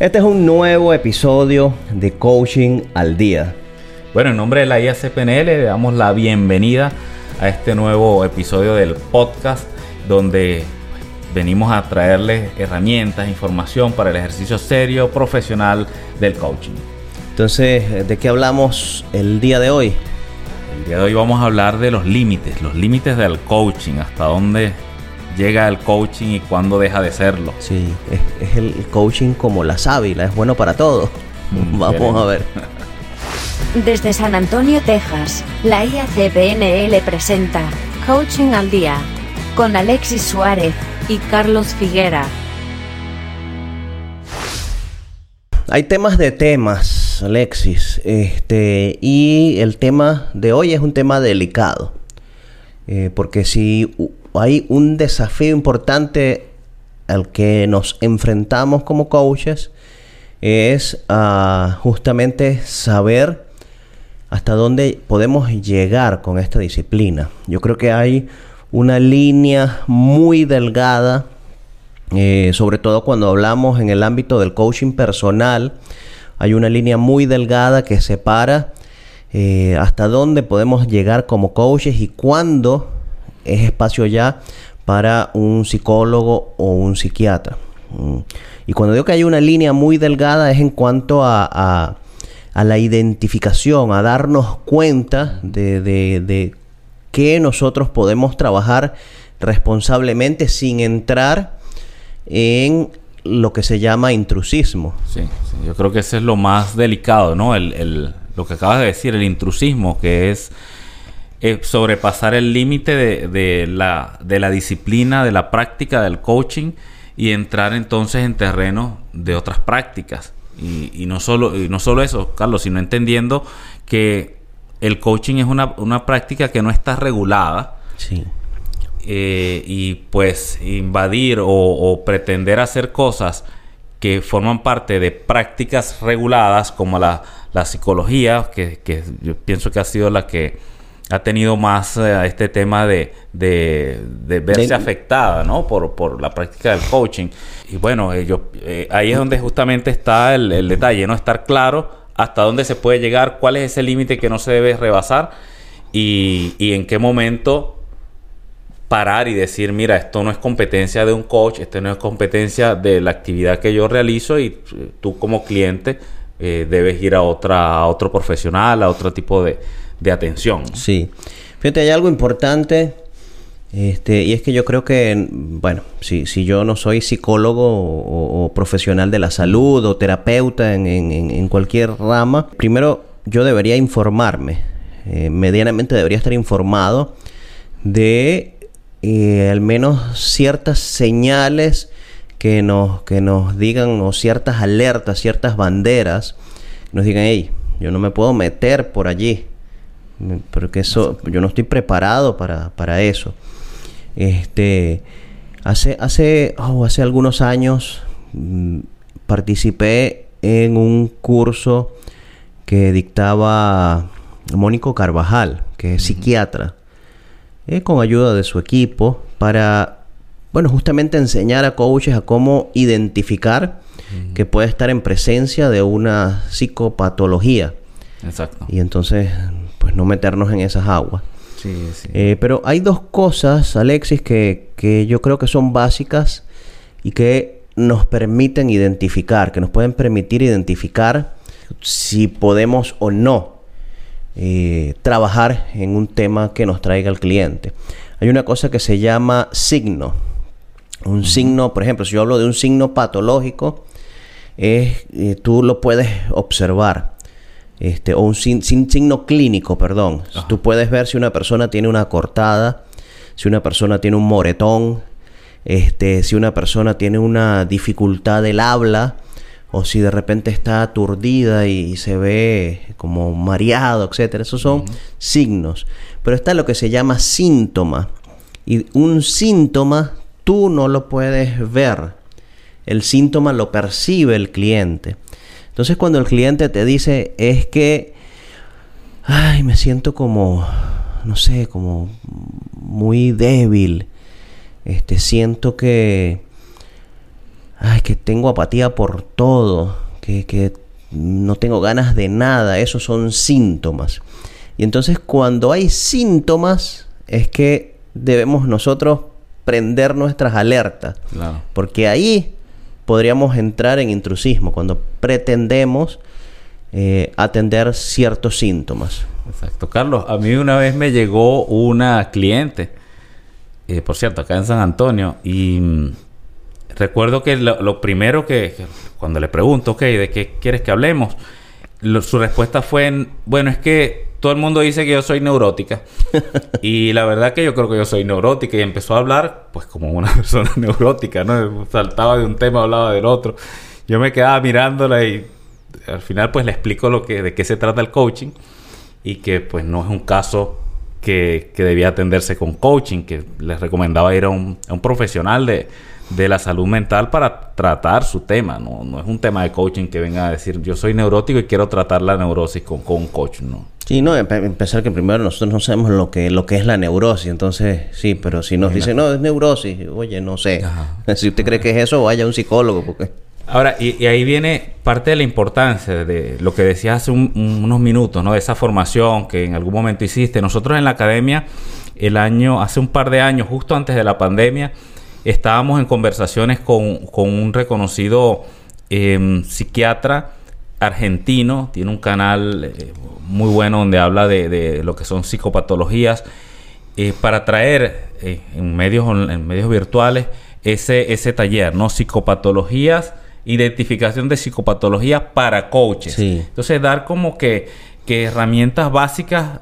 Este es un nuevo episodio de Coaching al Día. Bueno, en nombre de la IACPNL le damos la bienvenida a este nuevo episodio del podcast donde venimos a traerles herramientas, información para el ejercicio serio, profesional del coaching. Entonces, ¿de qué hablamos el día de hoy? El día de hoy vamos a hablar de los límites, los límites del coaching, hasta dónde llega el coaching y cuándo deja de serlo. Sí, es, el coaching como la sábila, es bueno para todo. Mm, vamos a ver. Desde San Antonio, Texas, la IACPNL presenta Coaching al Día con Alexis Suárez y Carlos Figuera. Hay temas de temas, Alexis. Este, y el tema de hoy es un tema delicado. Eh, porque si hay un desafío importante al que nos enfrentamos como coaches, es ah, justamente saber hasta dónde podemos llegar con esta disciplina. Yo creo que hay una línea muy delgada, eh, sobre todo cuando hablamos en el ámbito del coaching personal, hay una línea muy delgada que separa eh, hasta dónde podemos llegar como coaches y cuándo es espacio ya para un psicólogo o un psiquiatra. Mm. Y cuando digo que hay una línea muy delgada es en cuanto a, a, la identificación, a darnos cuenta de, de, que nosotros podemos trabajar responsablemente sin entrar en lo que se llama intrusismo. Sí, yo creo que ese es lo más delicado, ¿no? El, lo que acabas de decir, el intrusismo, que es eh, sobrepasar el límite de, la, de la disciplina, de la práctica del coaching y entrar entonces en terreno de otras prácticas. Y, y, no, solo, y no solo eso, Carlos, sino entendiendo que el coaching es una, una práctica que no está regulada. Sí. Eh, y pues invadir o, pretender hacer cosas que forman parte de prácticas reguladas como la, la psicología, que, que, yo pienso que ha sido la que ha tenido más eh, este tema de, de, de verse afectada ¿no? por, por la práctica del coaching. Y bueno, eh, ahí es donde justamente está el, el detalle, ¿no? Estar claro hasta dónde se puede llegar, cuál es ese límite que no se debe rebasar y, en qué momento parar y decir, mira, esto no es competencia de un coach, esto no es competencia de la actividad que yo realizo y eh, tú como cliente eh, debes ir a, otra, a otro profesional, a otro tipo de, de atención. Sí. Fíjate, hay algo importante este, y es que yo creo que, bueno, si, si yo no soy psicólogo o, profesional de la salud o terapeuta en, en, cualquier rama, primero yo debería informarme, eh, medianamente debería estar informado de eh, al menos ciertas señales que nos, que nos digan o ciertas alertas, ciertas banderas, nos digan, hey, yo no me puedo meter por allí, porque eso, yo no estoy preparado para, para eso. Este, hace, hace, oh, hace algunos años mm, participé en un curso que dictaba Mónico Carvajal, que es psiquiatra, eh, con ayuda de su equipo, para, bueno, justamente enseñar a coaches a cómo identificar que puede estar en presencia de una psicopatología. Exacto. Y entonces, pues no meternos en esas aguas. Eh, pero hay dos cosas, Alexis, que, que yo creo que son básicas y que nos permiten identificar, que nos pueden permitir identificar si podemos o no eh, trabajar en un tema que nos traiga el cliente. Hay una cosa que se llama signo. Un signo, por ejemplo, si yo hablo de un signo patológico, es, eh, tú lo puedes observar este, o un signo clínico, perdón. Tú puedes ver si una persona tiene una cortada, si una persona tiene un moretón, este, si una persona tiene una dificultad del habla, o si de repente está aturdida y, se ve como mareado, etcétera. Esos son signos. Pero está lo que se llama síntoma. Y un síntoma tú no lo puedes ver. El síntoma lo percibe el cliente. Entonces cuando el cliente te dice es que, ay, me siento como, no sé, como muy débil, este, siento que, ay, que tengo apatía por todo, que, que no tengo ganas de nada, esos son síntomas. Y entonces cuando hay síntomas es que debemos nosotros prender nuestras alertas. Porque ahí podríamos entrar en intrusismo, cuando pretendemos eh, atender ciertos síntomas. Exacto. Carlos, a mí una vez me llegó una cliente, eh, por cierto, acá en San Antonio, y mm, recuerdo que lo, primero que, cuando le pregunto, ok, ¿de qué quieres que hablemos? su respuesta fue, bueno, es que todo el mundo dice que yo soy neurótica. y la verdad que yo creo que yo soy neurótica. Y empezó a hablar, pues como una persona neurótica, ¿no? Saltaba de un tema, hablaba del otro. Yo me quedaba mirándola y al final pues le explico lo que, de qué se trata el coaching. Y que pues no es un caso que, que debía atenderse con coaching. Que les recomendaba ir a un, a un profesional de, de la salud mental para tratar su tema. No, no es un tema de coaching que venga a decir yo soy neurótico y quiero tratar la neurosis con, con un coach, ¿no? Sí, no, empezar que primero nosotros no sabemos lo que, lo que es la neurosis, entonces sí, pero si nos dicen, no, es neurosis, oye, no sé. Si usted cree que es eso, vaya a un psicólogo, porque... Ahora, y, ahí viene parte de la importancia de lo que decías hace unos minutos, ¿no? De esa formación que en algún momento hiciste. Nosotros en la academia, el año, hace un par de años, justo antes de la pandemia, estábamos en conversaciones con, un reconocido em, psiquiatra argentino, tiene un canal eh, muy bueno donde habla de, lo que son psicopatologías, eh, para traer eh, en, medios, en medios virtuales ese, ese taller, ¿no? Psicopatologías, identificación de psicopatologías para coaches. Entonces, dar como que, que herramientas básicas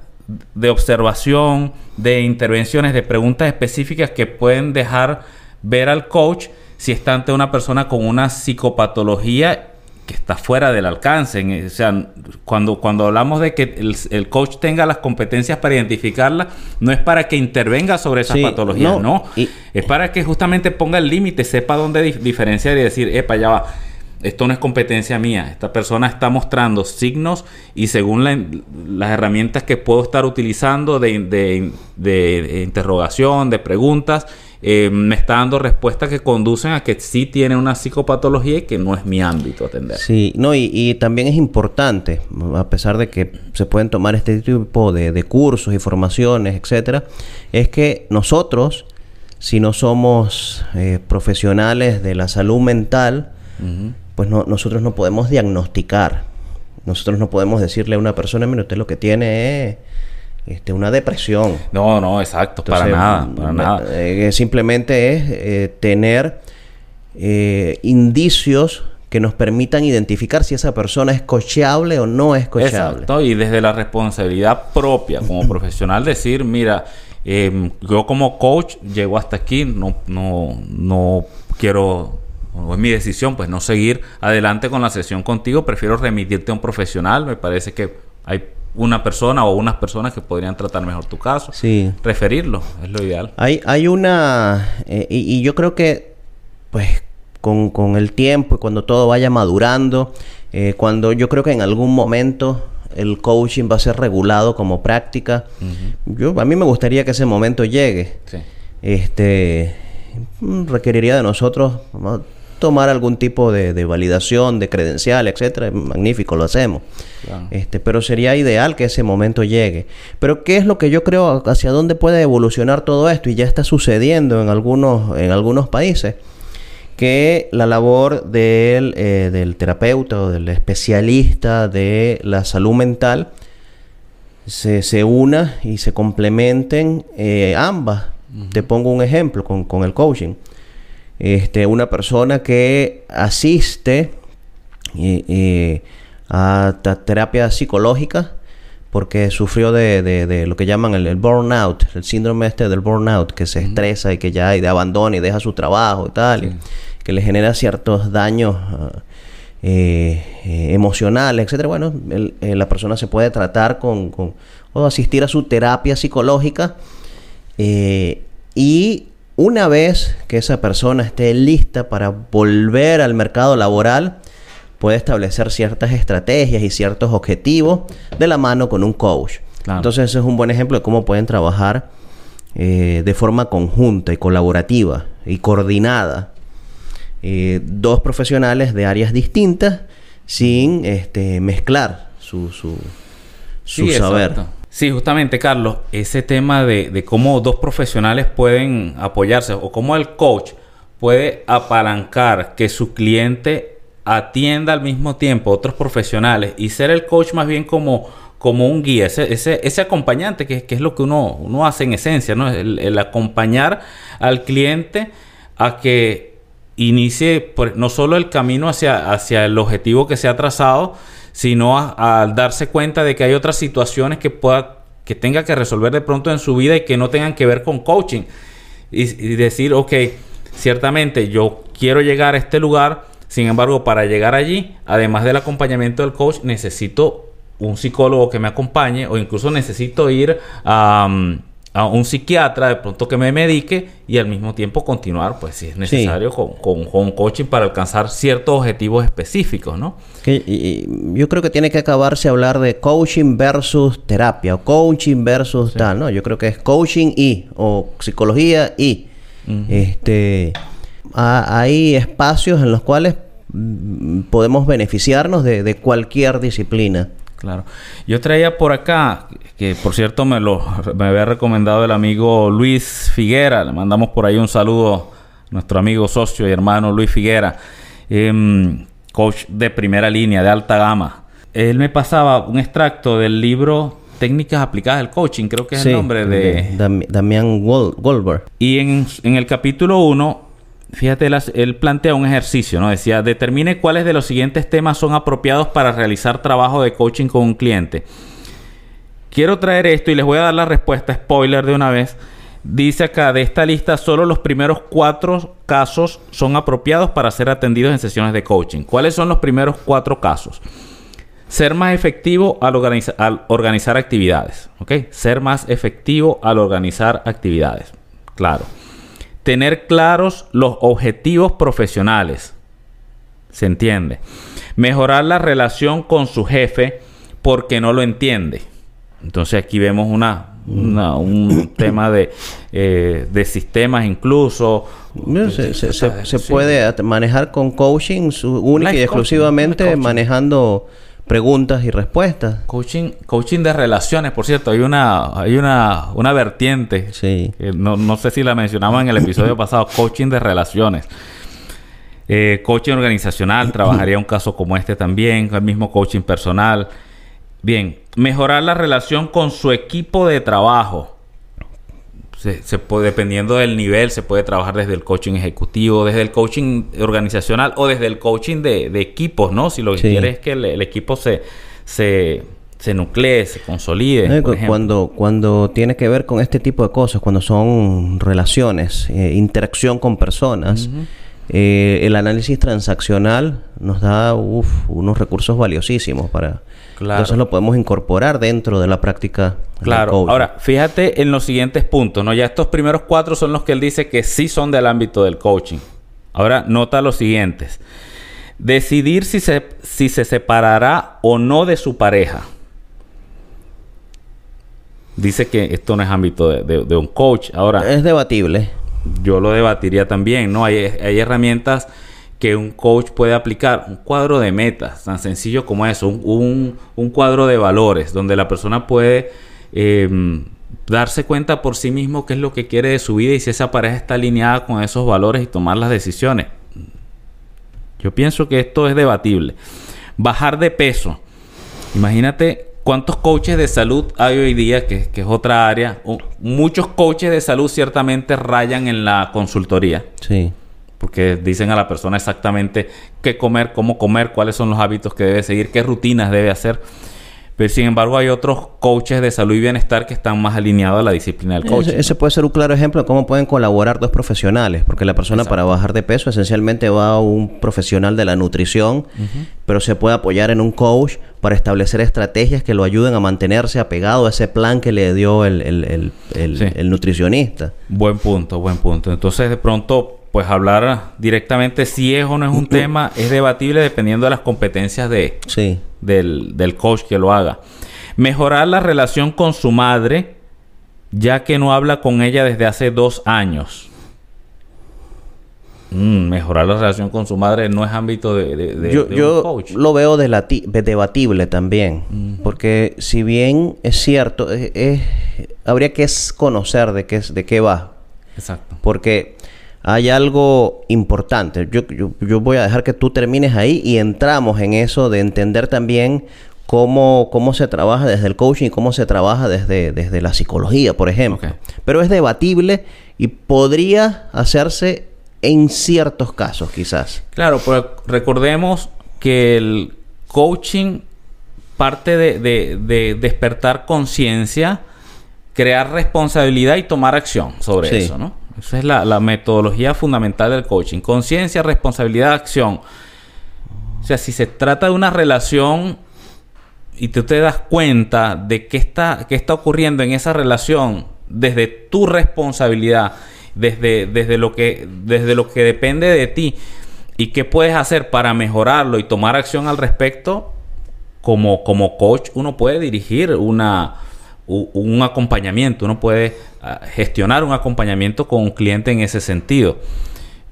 de observación, de intervenciones, de preguntas específicas que pueden dejar ver al coach si está ante una persona con una psicopatología que está fuera del alcance. O sea, cuando, cuando hablamos de que el, coach tenga las competencias para identificarla, no es para que intervenga sobre esas patologías, no. es para que justamente ponga el límite, sepa dónde diferenciar y decir, epa, ya va. Esto no es competencia mía. Esta persona está mostrando signos y según las herramientas que puedo estar utilizando de, de interrogación, de preguntas, eh, me está dando respuestas que conducen a que sí tiene una psicopatología y que no es mi ámbito atender. Sí, no, y, también es importante, a pesar de que se pueden tomar este tipo de, cursos y formaciones, etcétera, es que nosotros, si no somos eh, profesionales de la salud mental, pues no, nosotros no podemos diagnosticar. Nosotros no podemos decirle a una persona, mire, usted lo que tiene es este, una depresión. No, no, exacto, para nada, para nada. Eh, simplemente es eh, tener eh, indicios que nos permitan identificar si esa persona es cocheable o no es cocheable. Exacto, y desde la responsabilidad propia como profesional decir, mira, em, yo como coach llego hasta aquí, no, no, no quiero o es mi decisión, pues no seguir adelante con la sesión contigo, prefiero remitirte a un profesional, me parece que hay una persona o unas personas que podrían tratar mejor tu caso. Sí. Referirlo es lo ideal. Hay, hay una... Eh, y, yo creo que, pues, con, el tiempo y cuando todo vaya madurando, eh, cuando yo creo que en algún momento el coaching va a ser regulado como práctica, yo, a mí me gustaría que ese momento llegue. Sí. Este mm, requeriría de nosotros tomar algún tipo de, validación, de credencial, etcétera, magnífico, lo hacemos. Este, pero sería ideal que ese momento llegue. Pero ¿qué es lo que yo creo hacia dónde puede evolucionar todo esto? Y ya está sucediendo en algunos, en algunos países. Que la labor del, eh, del terapeuta o del especialista de la salud mental se, se una y se complementen eh, ambas. Te pongo un ejemplo con, con el coaching este, una persona que asiste a terapia psicológica porque sufrió de, lo que llaman el, burnout, el síndrome este del burnout, que se estresa y que ya y de abandono y deja su trabajo y tal, que le genera ciertos daños ah, eh, eh, emocionales, etcétera. Bueno, eh, la persona se puede tratar con, con, o asistir a su terapia psicológica y una vez que esa persona esté lista para volver al mercado laboral, puede establecer ciertas estrategias y ciertos objetivos de la mano con un coach. Entonces ese es un buen ejemplo de cómo pueden trabajar eh, de forma conjunta y colaborativa y coordinada eh, dos profesionales de áreas distintas sin este, mezclar su, su, su saber. Sí, justamente, Carlos, ese tema de, cómo dos profesionales pueden apoyarse o cómo el coach puede apalancar que su cliente atienda al mismo tiempo otros profesionales y ser el coach más bien como, como un guía, ese, ese, ese acompañante que, que, es lo que uno, uno hace en esencia, ¿no? El, el acompañar al cliente a que inicie no solo el camino hacia, hacia el objetivo que se ha trazado, sino al darse cuenta de que hay otras situaciones que pueda que tenga que resolver de pronto en su vida y que no tengan que ver con coaching. Y, y decir, ok, ciertamente yo quiero llegar a este lugar, sin embargo, para llegar allí, además del acompañamiento del coach, necesito un psicólogo que me acompañe o incluso necesito ir a a un psiquiatra de pronto que me medique y al mismo tiempo continuar, pues si es necesario, con, con, coaching para alcanzar ciertos objetivos específicos, ¿no? yo creo que tiene que acabarse hablar de coaching versus terapia o coaching versus tal, ¿no? Yo creo que es coaching y o psicología y este hay espacios en los cuales mm, podemos beneficiarnos de, de cualquier disciplina. Claro. Yo traía por acá, que por cierto me lo me había recomendado el amigo Luis Figuera. Le mandamos por ahí un saludo a nuestro amigo socio y hermano Luis Figuera, em, coach de primera línea, de alta gama. Él me pasaba un extracto del libro Técnicas aplicadas al coaching, creo que es el nombre de... Damián Goldberg. Y en, en el capítulo 1 fíjate, él plantea un ejercicio, ¿no? Decía, determine cuáles de los siguientes temas son apropiados para realizar trabajo de coaching con un cliente. Quiero traer esto y les voy a dar la respuesta, spoiler de una vez. Dice acá, de esta lista, solo los primeros cuatro casos son apropiados para ser atendidos en sesiones de coaching. ¿Cuáles son los primeros cuatro casos? Ser más efectivo al, al organizar actividades. ¿Ok? Ser más efectivo al organizar actividades. Claro tener claros los objetivos profesionales. ¿Se entiende? Mejorar la relación con su jefe porque no lo entiende. Entonces aquí vemos una, un tema de, eh, de sistemas incluso. Se, puede manejar con coaching única y exclusivamente manejando preguntas y respuestas. Coaching, coaching de relaciones, por cierto, hay una, hay una, una vertiente. Sí. no, no sé si la mencionamos en el episodio pasado, coaching de relaciones. Eh, coaching organizacional, trabajaría un caso como este también, el mismo coaching personal. Bien, mejorar la relación con su equipo de trabajo se, puede, dependiendo del nivel, se puede trabajar desde el coaching ejecutivo, desde el coaching organizacional o desde el coaching de, equipos, ¿no? Si lo que quieres es que el, equipo se, se, se nuclee, se consolide. cuando, cuando tiene que ver con este tipo de cosas, cuando son relaciones, eh, interacción con personas, eh, el análisis transaccional nos da unos recursos valiosísimos para entonces lo podemos incorporar dentro de la práctica. Claro. Ahora, fíjate en los siguientes puntos, ¿no? Ya estos primeros cuatro son los que él dice que sí son del ámbito del coaching. Ahora, nota los siguientes. Decidir si se, si se separará o no de su pareja. Dice que esto no es ámbito de, un coach. Ahora... Es debatible. Yo lo debatiría también, ¿no? Hay, herramientas que un coach puede aplicar un cuadro de metas, tan sencillo como eso, un, cuadro de valores, donde la persona puede em, darse cuenta por sí mismo qué es lo que quiere de su vida y si esa pareja está alineada con esos valores y tomar las decisiones. Yo pienso que esto es debatible. Bajar de peso. Imagínate cuántos coaches de salud hay hoy día, que, que es otra área. muchos coaches de salud ciertamente rayan en la consultoría. Sí porque dicen a la persona exactamente qué comer, cómo comer, cuáles son los hábitos que debe seguir, qué rutinas debe hacer. Pero sin embargo hay otros coaches de salud y bienestar que están más alineados a la disciplina del coaching. Ese, puede ser un claro ejemplo de cómo pueden colaborar dos profesionales, porque la persona para bajar de peso esencialmente va a un profesional de la nutrición, pero se puede apoyar en un coach para establecer estrategias que lo ayuden a mantenerse apegado a ese plan que le dio el, el, el nutricionista. Buen punto, buen punto. Entonces de pronto pues hablar directamente si es o no es un tema es debatible dependiendo de las competencias de, del, del coach que lo haga. Mejorar la relación con su madre, ya que no habla con ella desde hace dos años. Mm, mejorar la relación con su madre no es ámbito de, de, yo, yo lo veo debatible también. Porque si bien es cierto, habría que conocer de qué, de qué va. Exacto. Porque hay algo importante. Yo, yo, yo, voy a dejar que tú termines ahí y entramos en eso de entender también cómo, cómo se trabaja desde el coaching y cómo se trabaja desde, desde la psicología, por ejemplo. Pero es debatible y podría hacerse en ciertos casos, quizás. Claro, pero recordemos que el coaching parte de, despertar conciencia, crear responsabilidad y tomar acción sobre eso, ¿no? Esa es la, metodología fundamental del coaching. Conciencia, responsabilidad, acción. O sea, si se trata de una relación y tú te das cuenta de qué está, qué está ocurriendo en esa relación desde tu responsabilidad desde, desde, lo que, desde lo que depende de ti y qué puedes hacer para mejorarlo y tomar acción al respecto, como, como coach uno puede dirigir una, un acompañamiento, uno puede ah, gestionar un acompañamiento con un cliente en ese sentido.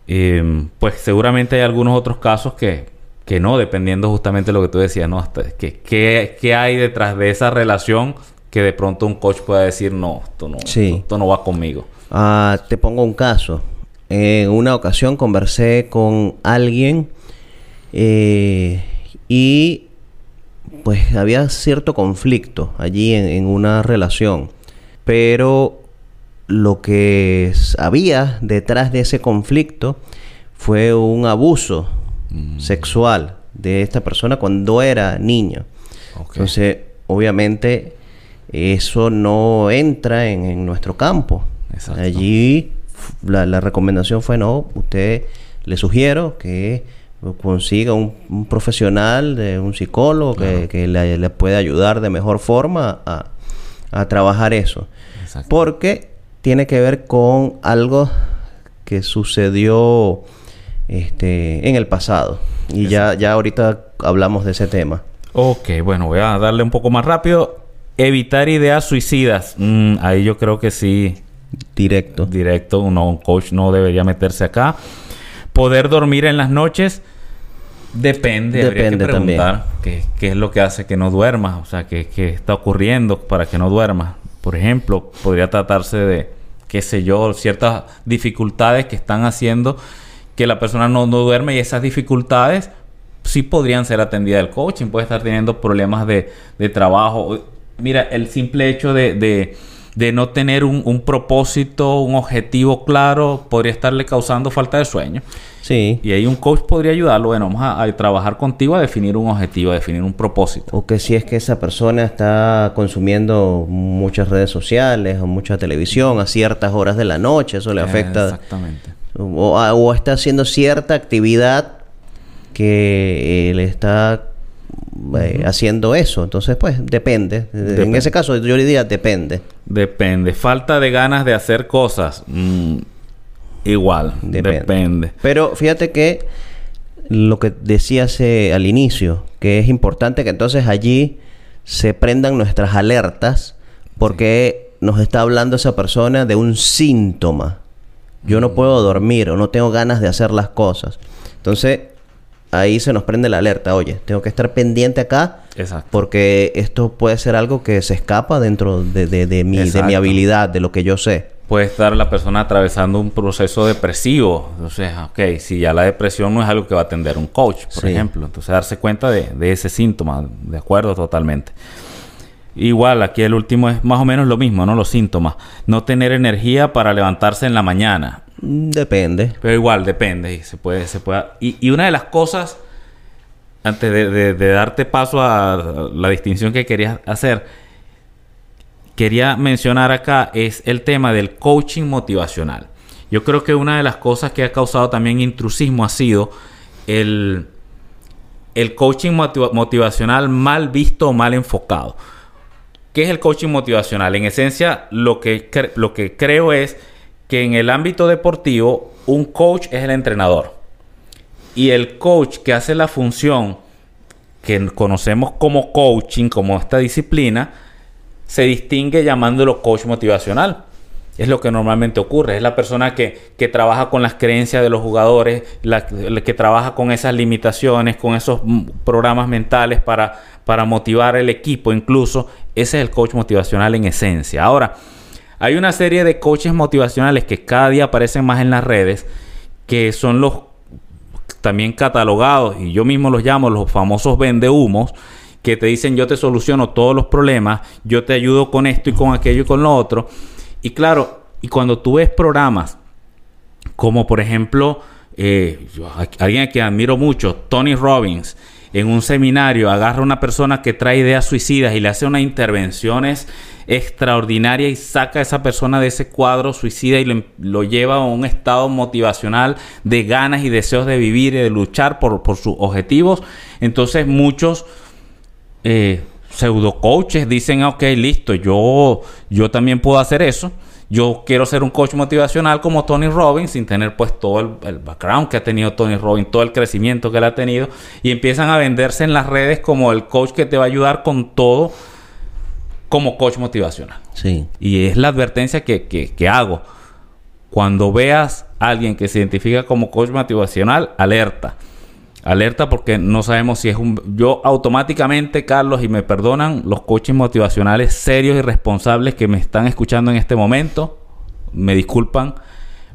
Em, pues seguramente hay algunos otros casos que, que no, dependiendo justamente de lo que tú decías, ¿no? ¿qué, qué, hay detrás de esa relación que de pronto un coach pueda decir, no, esto no, esto no va conmigo? Ah, te pongo un caso. En una ocasión conversé con alguien eh, y pues había cierto conflicto allí en, una relación. Pero lo que había detrás de ese conflicto fue un abuso mm. sexual de esta persona cuando era niño. Entonces, obviamente, eso no entra en nuestro campo. Allí la, recomendación fue, no, usted le sugiero que consiga un, profesional, de un psicólogo que, le, pueda ayudar de mejor forma a, trabajar eso. Porque tiene que ver con algo que sucedió este, en el pasado. Y ya, ya ahorita hablamos de ese tema. Ok, bueno, voy a darle un poco más rápido. Evitar ideas suicidas. Mm, ahí yo creo que sí Directo. Directo, uno, un coach no debería meterse acá. Poder dormir en las noches depende. Depende que preguntar Qué, qué, es lo que hace que no duermas. O sea, qué, qué está ocurriendo para que no duermas. Por ejemplo, podría tratarse de, qué sé yo, ciertas dificultades que están haciendo que la persona no, no duerme y esas dificultades sí podrían ser atendidas del coaching. Puede estar teniendo problemas de, de trabajo. Mira, el simple hecho de, de de no tener un, propósito, un objetivo claro, podría estarle causando falta de sueño. Sí. Y ahí un coach podría ayudarlo, bueno, vamos a, trabajar contigo a definir un objetivo, a definir un propósito. O que si es que esa persona está consumiendo muchas redes sociales o mucha televisión a ciertas horas de la noche, eso le afecta. Exactamente. O, está haciendo cierta actividad que le está eh, haciendo eso. Entonces, pues, depende. En ese caso, yo diría depende. Depende. Falta de ganas de hacer cosas. Mm, igual. Depende. Pero fíjate que lo que decías al inicio, que es importante que entonces allí se prendan nuestras alertas porque nos está hablando esa persona de un síntoma. Yo no mm. puedo dormir o no tengo ganas de hacer las cosas. Entonces, ahí se nos prende la alerta. Oye, tengo que estar pendiente acá. Exacto. Porque esto puede ser algo que se escapa dentro de, de, mi, de mi habilidad, de lo que yo sé. Puede estar la persona atravesando un proceso depresivo. Entonces, ok, si ya la depresión no es algo que va a atender un coach, por ejemplo. Entonces, darse cuenta de, de ese síntoma. De acuerdo, totalmente. Igual, aquí el último es más o menos lo mismo, ¿no? Los síntomas. No tener energía para levantarse en la mañana. Depende. Pero igual, depende. Y se puede, se puede. Y, una de las cosas, antes de, darte paso a la distinción que querías hacer, quería mencionar acá es el tema del coaching motivacional. Yo creo que una de las cosas que ha causado también intrusismo ha sido el, el coaching motivacional mal visto o mal enfocado. ¿Qué es el coaching motivacional? En esencia, lo que, lo que creo es que en el ámbito deportivo un coach es el entrenador. Y el coach que hace la función que conocemos como coaching, como esta disciplina, se distingue llamándolo coach motivacional. es lo que normalmente ocurre. Es la persona que, que trabaja con las creencias de los jugadores, la, que trabaja con esas limitaciones, con esos programas mentales para, para motivar el equipo incluso. Ese es el coach motivacional en esencia. Ahora, hay una serie de coaches motivacionales que cada día aparecen más en las redes, que son los también catalogados, y yo mismo los llamo los famosos vendehumos, que te dicen yo te soluciono todos los problemas, yo te ayudo con esto y con aquello y con lo otro. Y claro, y cuando tú ves programas como por ejemplo, eh, alguien que admiro mucho, Tony Robbins, en un seminario agarra a una persona que trae ideas suicidas y le hace unas intervenciones extraordinarias y saca a esa persona de ese cuadro suicida y lo, lleva a un estado motivacional de ganas y deseos de vivir y de luchar por, sus objetivos. Entonces muchos eh, pseudo coaches dicen, ok, listo, yo, yo también puedo hacer eso. Yo quiero ser un coach motivacional como Tony Robbins, sin tener pues todo el, background que ha tenido Tony Robbins, todo el crecimiento que él ha tenido, y empiezan a venderse en las redes como el coach que te va a ayudar con todo como coach motivacional. Sí. Y es la advertencia que, que, que hago. Cuando veas a alguien que se identifica como coach motivacional, alerta Alerta porque no sabemos si es un... Yo automáticamente, Carlos, y me perdonan los coaches motivacionales serios y responsables que me están escuchando en este momento, me disculpan,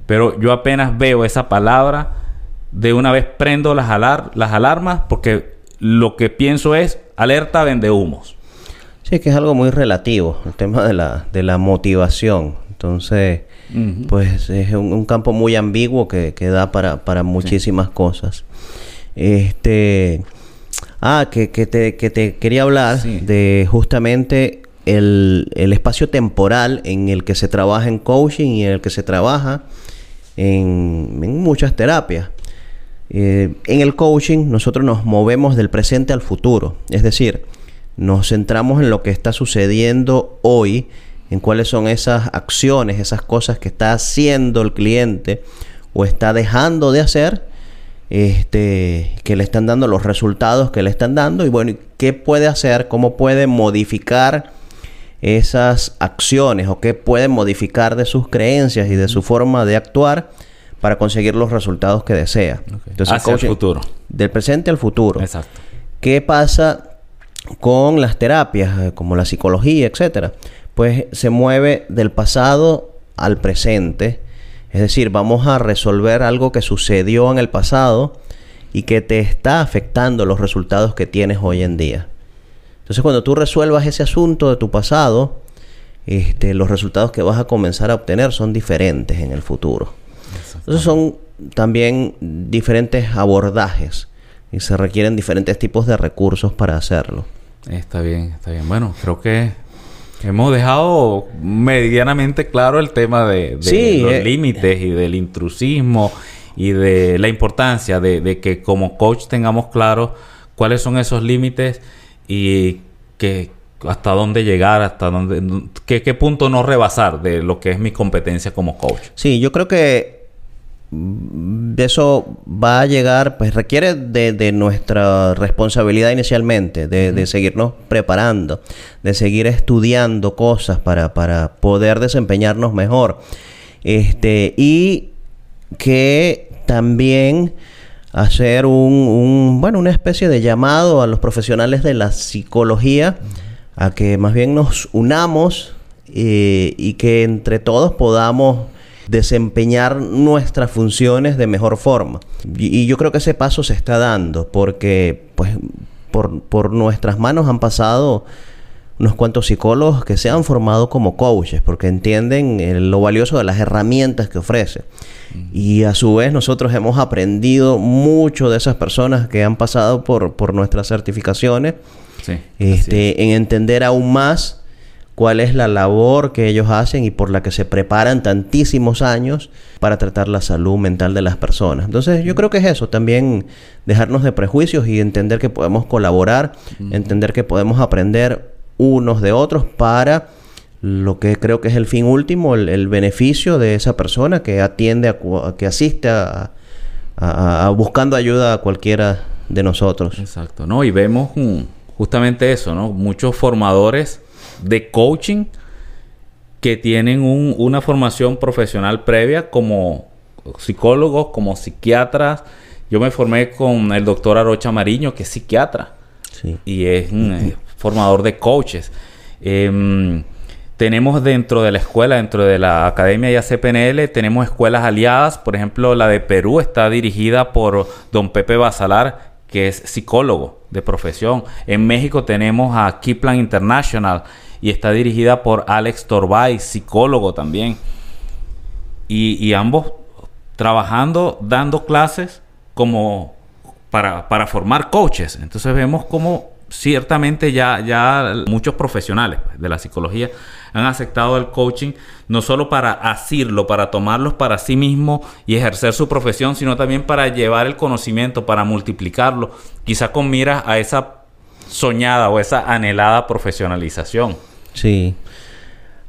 pero yo apenas veo esa palabra, de una vez prendo las, las alarmas porque lo que pienso es alerta vende humos. Sí, que es algo muy relativo, el tema de la, de la motivación. Entonces, pues es un, campo muy ambiguo que, que da para, para muchísimas cosas. Este. Ah, que, que, te, que te quería hablar de justamente el, el, espacio temporal en el que se trabaja en coaching y en el que se trabaja en, en muchas terapias. Eh, en el coaching nosotros nos movemos del presente al futuro, es decir, nos centramos en lo que está sucediendo hoy, en cuáles son esas acciones, esas cosas que está haciendo el cliente o está dejando de hacer este, que le están dando los resultados que le están dando y bueno, qué puede hacer, cómo puede modificar esas acciones o qué puede modificar de sus creencias y de su forma de actuar para conseguir los resultados que desea. Entonces, Hacia el futuro. Del presente al futuro. Exacto. ¿Qué pasa con las terapias, eh, como la psicología, etcétera? Pues se mueve del pasado al presente es decir, vamos a resolver algo que sucedió en el pasado y que te está afectando los resultados que tienes hoy en día. Entonces, cuando tú resuelvas ese asunto de tu pasado, este, los resultados que vas a comenzar a obtener son diferentes en el futuro. Entonces, son también diferentes abordajes y se requieren diferentes tipos de recursos para hacerlo. Está bien, está bien. Bueno, creo que Hemos dejado medianamente claro el tema de, los eh, límites y del intrusismo y de la importancia de, que como coach tengamos claro cuáles son esos límites y que hasta dónde llegar, hasta dónde, qué, qué punto no rebasar de lo que es mi competencia como coach. Sí, yo creo que eso va a llegar, pues requiere de, nuestra responsabilidad inicialmente, de, seguirnos preparando, de seguir estudiando cosas para, para poder desempeñarnos mejor. Este, y que también hacer un, bueno, una especie de llamado a los profesionales de la psicología a que más bien nos unamos eh, y que entre todos podamos desempeñar nuestras funciones de mejor forma. Y, yo creo que ese paso se está dando porque pues por, por nuestras manos han pasado unos cuantos psicólogos que se han formado como coaches porque entienden lo valioso de las herramientas que ofrece. Y a su vez nosotros hemos aprendido mucho de esas personas que han pasado por, por nuestras certificaciones este, en entender aún más cuál es la labor que ellos hacen y por la que se preparan tantísimos años para tratar la salud mental de las personas. Entonces yo creo que es eso, también dejarnos de prejuicios y entender que podemos colaborar, entender que podemos aprender unos de otros para lo que creo que es el fin último, el, beneficio de esa persona que atiende, a, que asiste a, buscando ayuda a cualquiera de nosotros. Exacto, ¿no? Y vemos justamente eso, ¿no? Muchos formadores de coaching que tienen una formación profesional previa como psicólogos, como psiquiatras. Yo me formé con el doctor Arocha Mariño, que es psiquiatra. Y es eh, formador de coaches. Em, tenemos dentro de la escuela, dentro de la Academia y CPNL, tenemos escuelas aliadas. Por ejemplo, la de Perú está dirigida por don Pepe Basalar, que es psicólogo de profesión. En México tenemos a Kiplan International y está dirigida por Alex Torbay, psicólogo también. Y, ambos trabajando, dando clases como para, para formar coaches. Entonces vemos cómo ciertamente ya, ya muchos profesionales de la psicología han aceptado el coaching no solo para asirlo, para tomarlos para sí mismo y ejercer su profesión, sino también para llevar el conocimiento, para multiplicarlo, quizá con miras a esa soñada o esa anhelada profesionalización. Sí.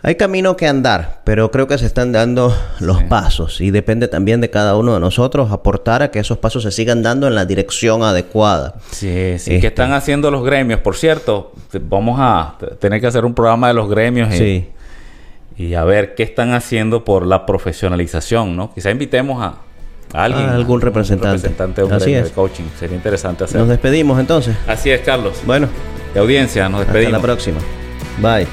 Hay camino que andar, pero creo que se están dando los pasos y depende también de cada uno de nosotros aportar a que esos pasos se sigan dando en la dirección adecuada. Sí, sí. ¿Qué este están haciendo los gremios? Por cierto, vamos a tener que hacer un programa de los gremios y, sí. y a ver qué están haciendo por la profesionalización, ¿no? Quizá invitemos a, alguien, algún representante, de un Así de coaching. Sería interesante hacerlo. Nos despedimos entonces. Así es, Carlos. Bueno. De audiencia, nos despedimos. Hasta la próxima. Bye.